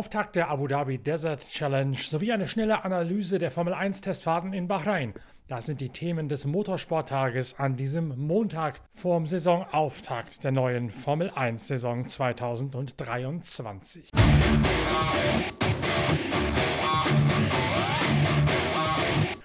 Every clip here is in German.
Auftakt der Abu Dhabi Desert Challenge sowie eine schnelle Analyse der Formel 1 Testfahrten in Bahrain. Das sind die Themen des Motorsporttages an diesem Montag vorm Saisonauftakt der neuen Formel 1 Saison 2023.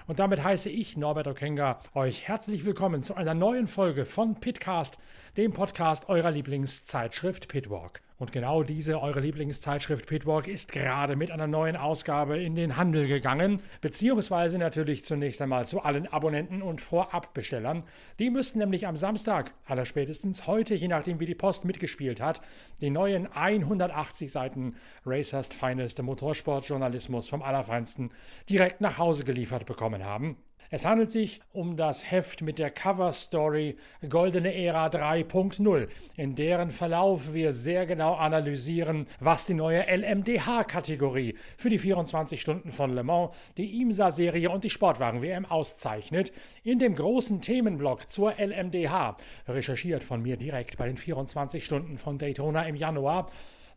Und damit heiße ich, Norbert Okenga, euch herzlich willkommen zu einer neuen Folge von Pitcast, dem Podcast eurer Lieblingszeitschrift Pitwalk. Und genau diese, eure Lieblingszeitschrift Pitwalk, ist gerade mit einer neuen Ausgabe in den Handel gegangen, beziehungsweise natürlich zunächst einmal zu allen Abonnenten und Vorabbestellern. Die müssten nämlich am Samstag, allerspätestens heute, je nachdem wie die Post mitgespielt hat, die neuen 180 Seiten Racers Finest Motorsportjournalismus vom Allerfeinsten direkt nach Hause geliefert bekommen haben. Es handelt sich um das Heft mit der Cover Story Goldene Ära 3.0, in deren Verlauf wir sehr genau analysieren, was die neue LMDH-Kategorie für die 24 Stunden von Le Mans, die IMSA-Serie und die Sportwagen-WM auszeichnet. In dem großen Themenblock zur LMDH, recherchiert von mir direkt bei den 24 Stunden von Daytona im Januar,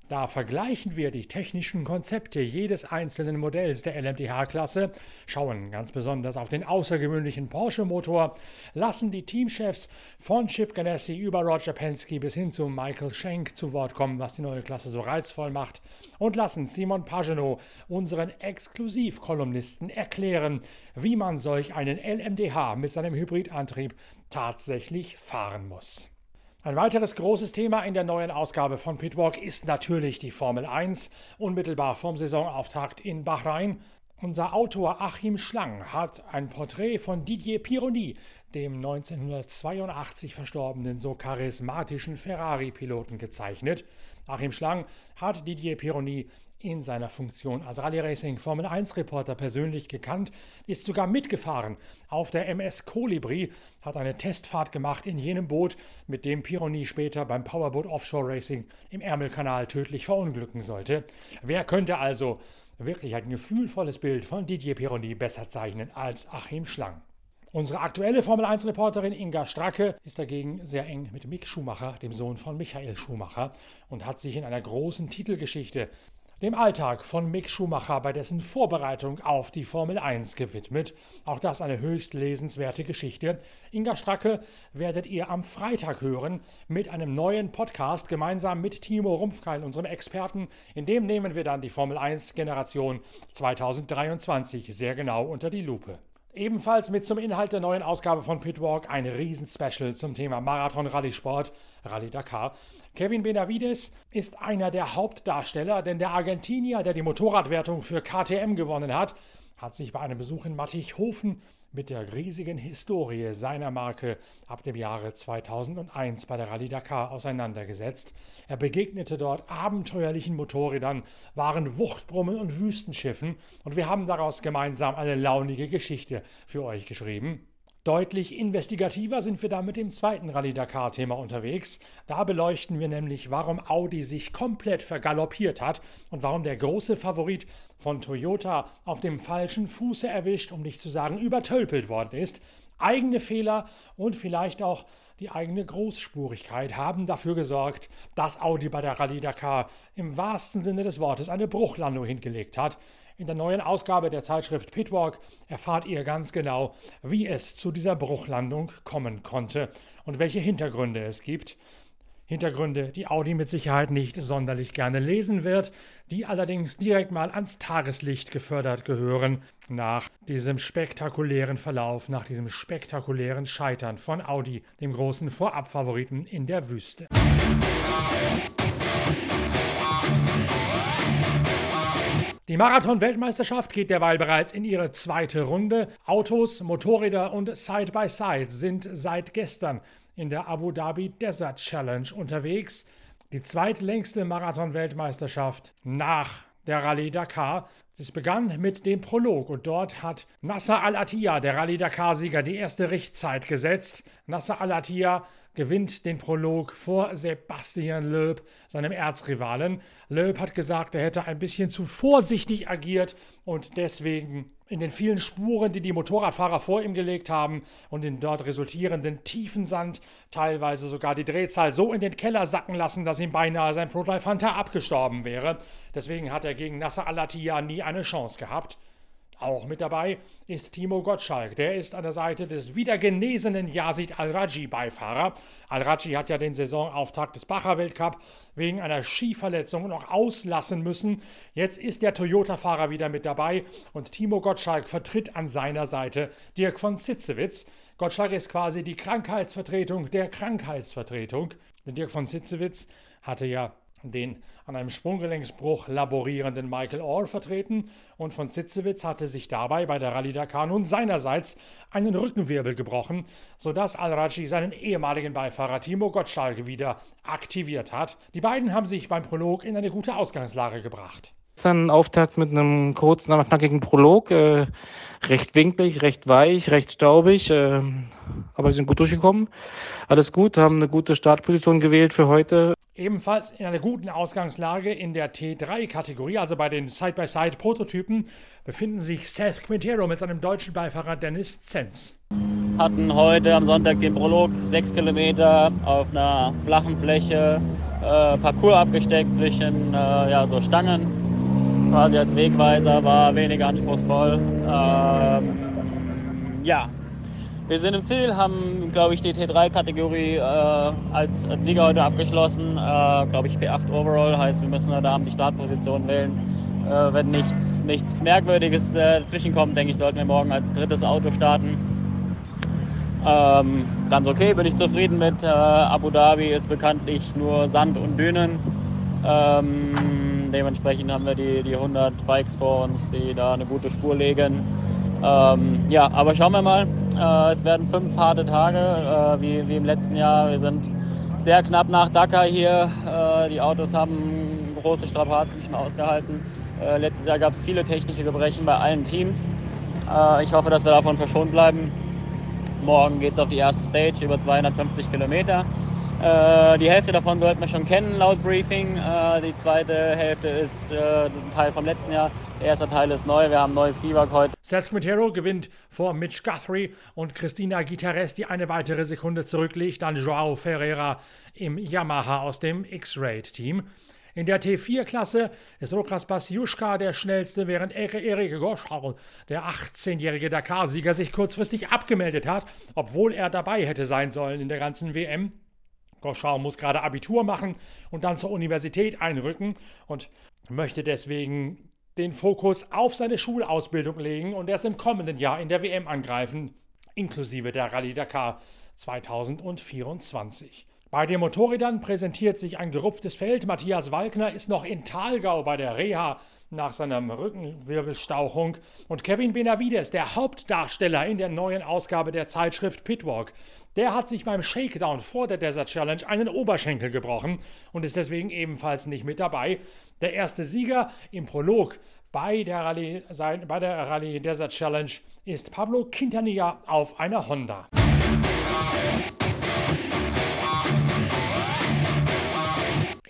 da vergleichen wir die technischen Konzepte jedes einzelnen Modells der LMDH-Klasse, schauen ganz besonders auf den außergewöhnlichen Porsche-Motor, lassen die Teamchefs von Chip Ganassi über Roger Penske bis hin zu Michael Schenk zu Wort kommen, was die neue Klasse so reizvoll macht, und lassen Simon Pagenaud, unseren Exklusivkolumnisten, erklären, wie man solch einen LMDH mit seinem Hybridantrieb tatsächlich fahren muss. Ein weiteres großes Thema in der neuen Ausgabe von Pitwalk ist natürlich die Formel 1, unmittelbar vom Saisonauftakt in Bahrain. Unser Autor Achim Schlang hat ein Porträt von Didier Pironi, dem 1982 verstorbenen so charismatischen Ferrari-Piloten, gezeichnet. Achim Schlang hat Didier Pironi in seiner Funktion als Rallye Racing Formel 1 Reporter persönlich gekannt, ist sogar mitgefahren auf der MS Colibri, hat eine Testfahrt gemacht in jenem Boot, mit dem Pironi später beim Powerboat Offshore Racing im Ärmelkanal tödlich verunglücken sollte. Wer könnte also wirklich ein gefühlvolles Bild von Didier Pironi besser zeichnen als Achim Schlang? Unsere aktuelle Formel 1-Reporterin Inga Stracke ist dagegen sehr eng mit Mick Schumacher, dem Sohn von Michael Schumacher, und hat sich in einer großen Titelgeschichte dem Alltag von Mick Schumacher bei dessen Vorbereitung auf die Formel 1 gewidmet. Auch das eine höchst lesenswerte Geschichte. Inga Stracke werdet ihr am Freitag hören mit einem neuen Podcast gemeinsam mit Timo Rumpfkeil, unserem Experten. In dem nehmen wir dann die Formel 1 Generation 2023 sehr genau unter die Lupe. Ebenfalls mit zum Inhalt der neuen Ausgabe von Pitwalk ein Riesenspecial zum Thema Marathon-Rallye-Sport, Rallye Dakar. Kevin Benavides ist einer der Hauptdarsteller, denn der Argentinier, der die Motorradwertung für KTM gewonnen hat, hat sich bei einem Besuch in Mattighofen mit der riesigen Historie seiner Marke ab dem Jahre 2001 bei der Rallye Dakar auseinandergesetzt. Er begegnete dort abenteuerlichen Motorrädern, waren Wuchtbrummen und Wüstenschiffen und wir haben daraus gemeinsam eine launige Geschichte für euch geschrieben. Deutlich investigativer sind wir da mit dem zweiten Rallye Dakar-Thema unterwegs. Da beleuchten wir nämlich, warum Audi sich komplett vergaloppiert hat und warum der große Favorit von Toyota auf dem falschen Fuße erwischt, um nicht zu sagen übertölpelt worden ist. Eigene Fehler und vielleicht auch die eigene Großspurigkeit haben dafür gesorgt, dass Audi bei der Rallye Dakar im wahrsten Sinne des Wortes eine Bruchlandung hingelegt hat. In der neuen Ausgabe der Zeitschrift Pitwalk erfahrt ihr ganz genau, wie es zu dieser Bruchlandung kommen konnte und welche Hintergründe es gibt. Hintergründe, die Audi mit Sicherheit nicht sonderlich gerne lesen wird, die allerdings direkt mal ans Tageslicht gefördert gehören nach diesem spektakulären Verlauf, nach diesem spektakulären Scheitern von Audi, dem großen Vorabfavoriten in der Wüste. Die Marathon-Weltmeisterschaft geht derweil bereits in ihre zweite Runde. Autos, Motorräder und Side-by-Side -Side sind seit gestern in der Abu Dhabi Desert Challenge unterwegs. Die zweitlängste Marathon-Weltmeisterschaft nach der Rallye Dakar. Es begann mit dem Prolog und dort hat Nasser Al-Attiyah, der Rallye Dakar-Sieger, die erste Richtzeit gesetzt. Nasser Al-Attiyah gewinnt den Prolog vor Sebastian Loeb, seinem Erzrivalen. Loeb hat gesagt, er hätte ein bisschen zu vorsichtig agiert und deswegen in den vielen Spuren, die die Motorradfahrer vor ihm gelegt haben und den dort resultierenden tiefen Sand teilweise sogar die Drehzahl so in den Keller sacken lassen, dass ihm beinahe sein Pro-Drive Hunter abgestorben wäre. Deswegen hat er gegen Nasser Al-Attiyah nie eine Chance gehabt. Auch mit dabei ist Timo Gottschalk. Der ist an der Seite des wieder genesenen Yazid Al-Raji-Beifahrer. Al-Raji hat ja den Saisonauftakt des Bacher-Weltcup wegen einer Skiverletzung noch auslassen müssen. Jetzt ist der Toyota-Fahrer wieder mit dabei und Timo Gottschalk vertritt an seiner Seite Dirk von Sitzewitz. Gottschalk ist quasi die Krankheitsvertretung der Krankheitsvertretung. Denn Dirk von Sitzewitz hatte ja den an einem Sprunggelenksbruch laborierenden Michael Orr vertreten und von Sitzewitz hatte sich dabei bei der Rallye Dakar nun seinerseits einen Rückenwirbel gebrochen, sodass Al-Raji seinen ehemaligen Beifahrer Timo Gottschalk wieder aktiviert hat. Die beiden haben sich beim Prolog in eine gute Ausgangslage gebracht. Dann Auftakt mit einem kurzen, aber knackigen Prolog. Äh, recht winklig, recht weich, recht staubig. Äh, aber wir sind gut durchgekommen. Alles gut, haben eine gute Startposition gewählt für heute. Ebenfalls in einer guten Ausgangslage in der T3-Kategorie, also bei den Side-by-Side-Prototypen, befinden sich Seth Quintero mit seinem deutschen Beifahrer Dennis Zenz. Hatten heute am Sonntag den Prolog, sechs Kilometer auf einer flachen Fläche, äh, Parcours abgesteckt zwischen äh, ja, so Stangen quasi als Wegweiser, war weniger anspruchsvoll. Ähm, ja, wir sind im Ziel, haben, glaube ich, die T3-Kategorie äh, als, als Sieger heute abgeschlossen. Äh, glaube ich, P8 Overall, heißt, wir müssen da die Startposition wählen. Äh, wenn nichts, nichts Merkwürdiges äh, dazwischenkommt, denke ich, sollten wir morgen als drittes Auto starten. Ähm, ganz okay, bin ich zufrieden mit. Äh, Abu Dhabi ist bekanntlich nur Sand und Dünen. Ähm, Dementsprechend haben wir die, die 100 Bikes vor uns, die da eine gute Spur legen. Ähm, ja, aber schauen wir mal. Äh, es werden fünf harte Tage, äh, wie, wie im letzten Jahr. Wir sind sehr knapp nach Dakar hier. Äh, die Autos haben große Strapazen schon ausgehalten. Äh, letztes Jahr gab es viele technische Gebrechen bei allen Teams. Äh, ich hoffe, dass wir davon verschont bleiben. Morgen geht es auf die erste Stage über 250 Kilometer. Äh, die Hälfte davon sollten wir schon kennen laut Briefing. Äh, die zweite Hälfte ist äh, ein Teil vom letzten Jahr. Der erste Teil ist neu. Wir haben ein neues Biwak heute. Seth Quintero gewinnt vor Mitch Guthrie und Christina Guiterres, die eine weitere Sekunde zurückliegt. Dann Joao Ferreira im Yamaha aus dem X-Raid-Team. In der T4-Klasse ist Lukas Basiuszka der schnellste, während Erik Goschal, der 18-jährige Dakar-Sieger, sich kurzfristig abgemeldet hat, obwohl er dabei hätte sein sollen in der ganzen WM. Goschau muss gerade Abitur machen und dann zur Universität einrücken und möchte deswegen den Fokus auf seine Schulausbildung legen und erst im kommenden Jahr in der WM angreifen, inklusive der Rallye Dakar 2024. Bei den Motorrädern präsentiert sich ein gerupftes Feld. Matthias Walkner ist noch in Talgau bei der Reha nach seiner Rückenwirbelstauchung. Und Kevin Benavides, der Hauptdarsteller in der neuen Ausgabe der Zeitschrift Pitwalk, der hat sich beim Shakedown vor der Desert Challenge einen Oberschenkel gebrochen und ist deswegen ebenfalls nicht mit dabei. Der erste Sieger im Prolog bei der Rallye, bei der Rallye Desert Challenge ist Pablo Quintanilla auf einer Honda.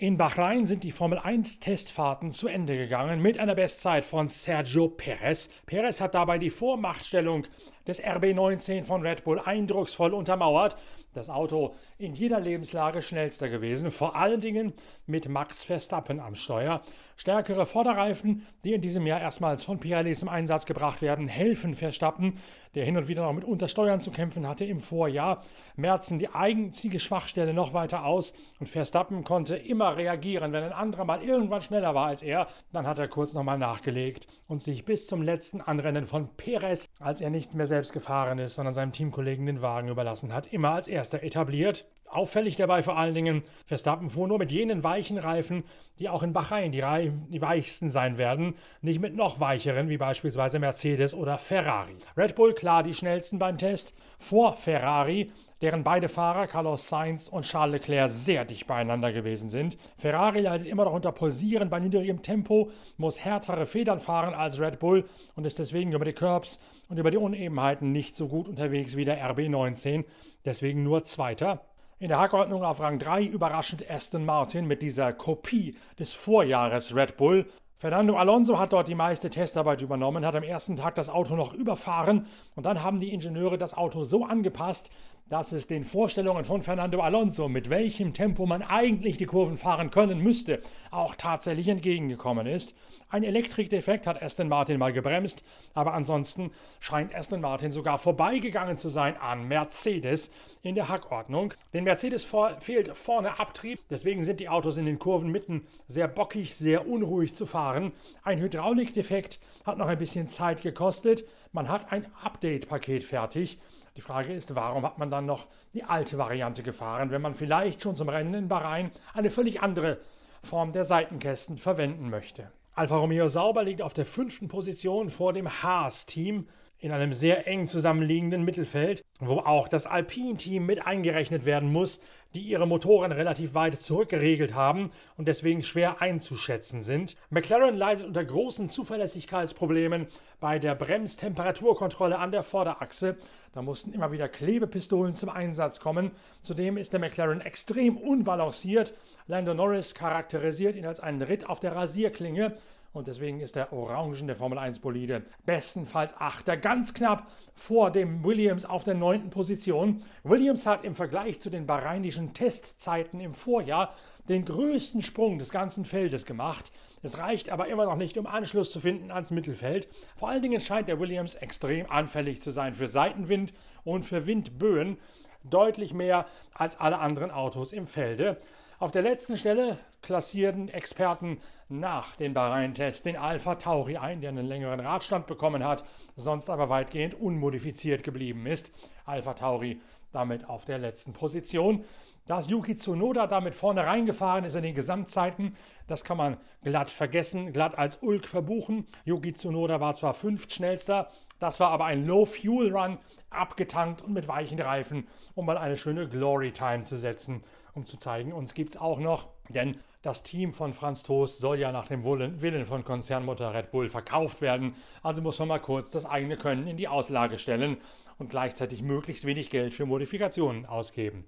In Bahrain sind die Formel 1 Testfahrten zu Ende gegangen mit einer Bestzeit von Sergio Perez. Perez hat dabei die Vormachtstellung des RB19 von Red Bull eindrucksvoll untermauert. Das Auto in jeder Lebenslage schnellster gewesen, vor allen Dingen mit Max Verstappen am Steuer. Stärkere Vorderreifen, die in diesem Jahr erstmals von Pirelli zum Einsatz gebracht werden, helfen Verstappen, der hin und wieder noch mit Untersteuern zu kämpfen hatte im Vorjahr, merzen die einzige Schwachstelle noch weiter aus und Verstappen konnte immer reagieren. Wenn ein anderer mal irgendwann schneller war als er, dann hat er kurz nochmal nachgelegt und sich bis zum letzten Anrennen von Perez, als er nicht mehr selbst gefahren ist, sondern seinem Teamkollegen den Wagen überlassen hat, immer als erster etabliert. Auffällig dabei vor allen Dingen, Verstappen fuhr nur mit jenen weichen Reifen, die auch in Bahrain die, die weichsten sein werden, nicht mit noch weicheren, wie beispielsweise Mercedes oder Ferrari. Red Bull klar die schnellsten beim Test, vor Ferrari, deren beide Fahrer, Carlos Sainz und Charles Leclerc, sehr dicht beieinander gewesen sind. Ferrari leidet immer noch unter Posieren bei niedrigem Tempo, muss härtere Federn fahren als Red Bull und ist deswegen über die Curbs und über die Unebenheiten nicht so gut unterwegs wie der RB19, deswegen nur Zweiter. In der Hackordnung auf Rang 3 überraschend Aston Martin mit dieser Kopie des Vorjahres Red Bull. Fernando Alonso hat dort die meiste Testarbeit übernommen, hat am ersten Tag das Auto noch überfahren und dann haben die Ingenieure das Auto so angepasst, dass es den Vorstellungen von Fernando Alonso, mit welchem Tempo man eigentlich die Kurven fahren können müsste, auch tatsächlich entgegengekommen ist. Ein Elektrikdefekt hat Aston Martin mal gebremst, aber ansonsten scheint Aston Martin sogar vorbeigegangen zu sein an Mercedes in der Hackordnung. Den Mercedes fehlt vorne Abtrieb, deswegen sind die Autos in den Kurven mitten sehr bockig, sehr unruhig zu fahren. Ein Hydraulikdefekt hat noch ein bisschen Zeit gekostet. Man hat ein Update-Paket fertig. Die Frage ist, warum hat man dann noch die alte Variante gefahren, wenn man vielleicht schon zum Rennen in Bahrain eine völlig andere Form der Seitenkästen verwenden möchte. Alfa Romeo Sauber liegt auf der fünften Position vor dem Haas-Team in einem sehr eng zusammenliegenden Mittelfeld, wo auch das Alpine-Team mit eingerechnet werden muss, die ihre Motoren relativ weit zurückgeregelt haben und deswegen schwer einzuschätzen sind. McLaren leidet unter großen Zuverlässigkeitsproblemen bei der Bremstemperaturkontrolle an der Vorderachse. Da mussten immer wieder Klebepistolen zum Einsatz kommen. Zudem ist der McLaren extrem unbalanciert. Lando Norris charakterisiert ihn als einen Ritt auf der Rasierklinge und deswegen ist der Orangen der Formel 1 Bolide bestenfalls Achter, ganz knapp vor dem Williams auf der neunten Position. Williams hat im Vergleich zu den bahrainischen Testzeiten im Vorjahr den größten Sprung des ganzen Feldes gemacht. Es reicht aber immer noch nicht, um Anschluss zu finden ans Mittelfeld. Vor allen Dingen scheint der Williams extrem anfällig zu sein für Seitenwind und für Windböen. Deutlich mehr als alle anderen Autos im Felde. Auf der letzten Stelle klassierten Experten nach den Bahrain-Tests den Alpha Tauri ein, der einen längeren Radstand bekommen hat, sonst aber weitgehend unmodifiziert geblieben ist. Alpha Tauri damit auf der letzten Position. Dass Yuki Tsunoda damit vorne reingefahren ist in den Gesamtzeiten, das kann man glatt vergessen, glatt als Ulk verbuchen. Yuki Tsunoda war zwar fünftschnellster, das war aber ein Low-Fuel-Run, abgetankt und mit weichen Reifen, um mal eine schöne Glory-Time zu setzen um zu zeigen, uns gibt es auch noch, denn das Team von Franz Toast soll ja nach dem Willen von Konzernmutter Red Bull verkauft werden. Also muss man mal kurz das eigene Können in die Auslage stellen und gleichzeitig möglichst wenig Geld für Modifikationen ausgeben.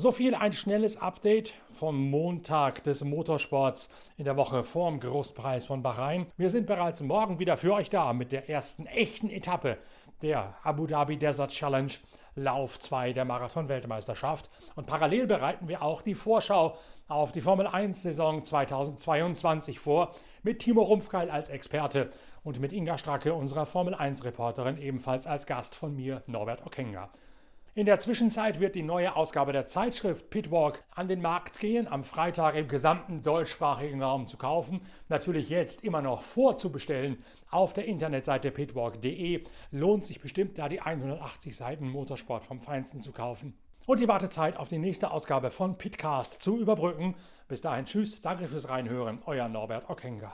So viel ein schnelles Update vom Montag des Motorsports in der Woche vorm Großpreis von Bahrain. Wir sind bereits morgen wieder für euch da mit der ersten echten Etappe der Abu Dhabi Desert Challenge Lauf 2 der Marathon-Weltmeisterschaft. Und parallel bereiten wir auch die Vorschau auf die Formel 1-Saison 2022 vor, mit Timo Rumpfkeil als Experte und mit Inga Stracke, unserer Formel 1-Reporterin, ebenfalls als Gast von mir, Norbert Okenga. In der Zwischenzeit wird die neue Ausgabe der Zeitschrift Pitwalk an den Markt gehen, am Freitag im gesamten deutschsprachigen Raum zu kaufen. Natürlich jetzt immer noch vorzubestellen auf der Internetseite pitwalk.de. Lohnt sich bestimmt, da die 180 Seiten Motorsport vom Feinsten zu kaufen. Und die Wartezeit auf die nächste Ausgabe von Pitcast zu überbrücken. Bis dahin, tschüss, danke fürs Reinhören, euer Norbert Okenga.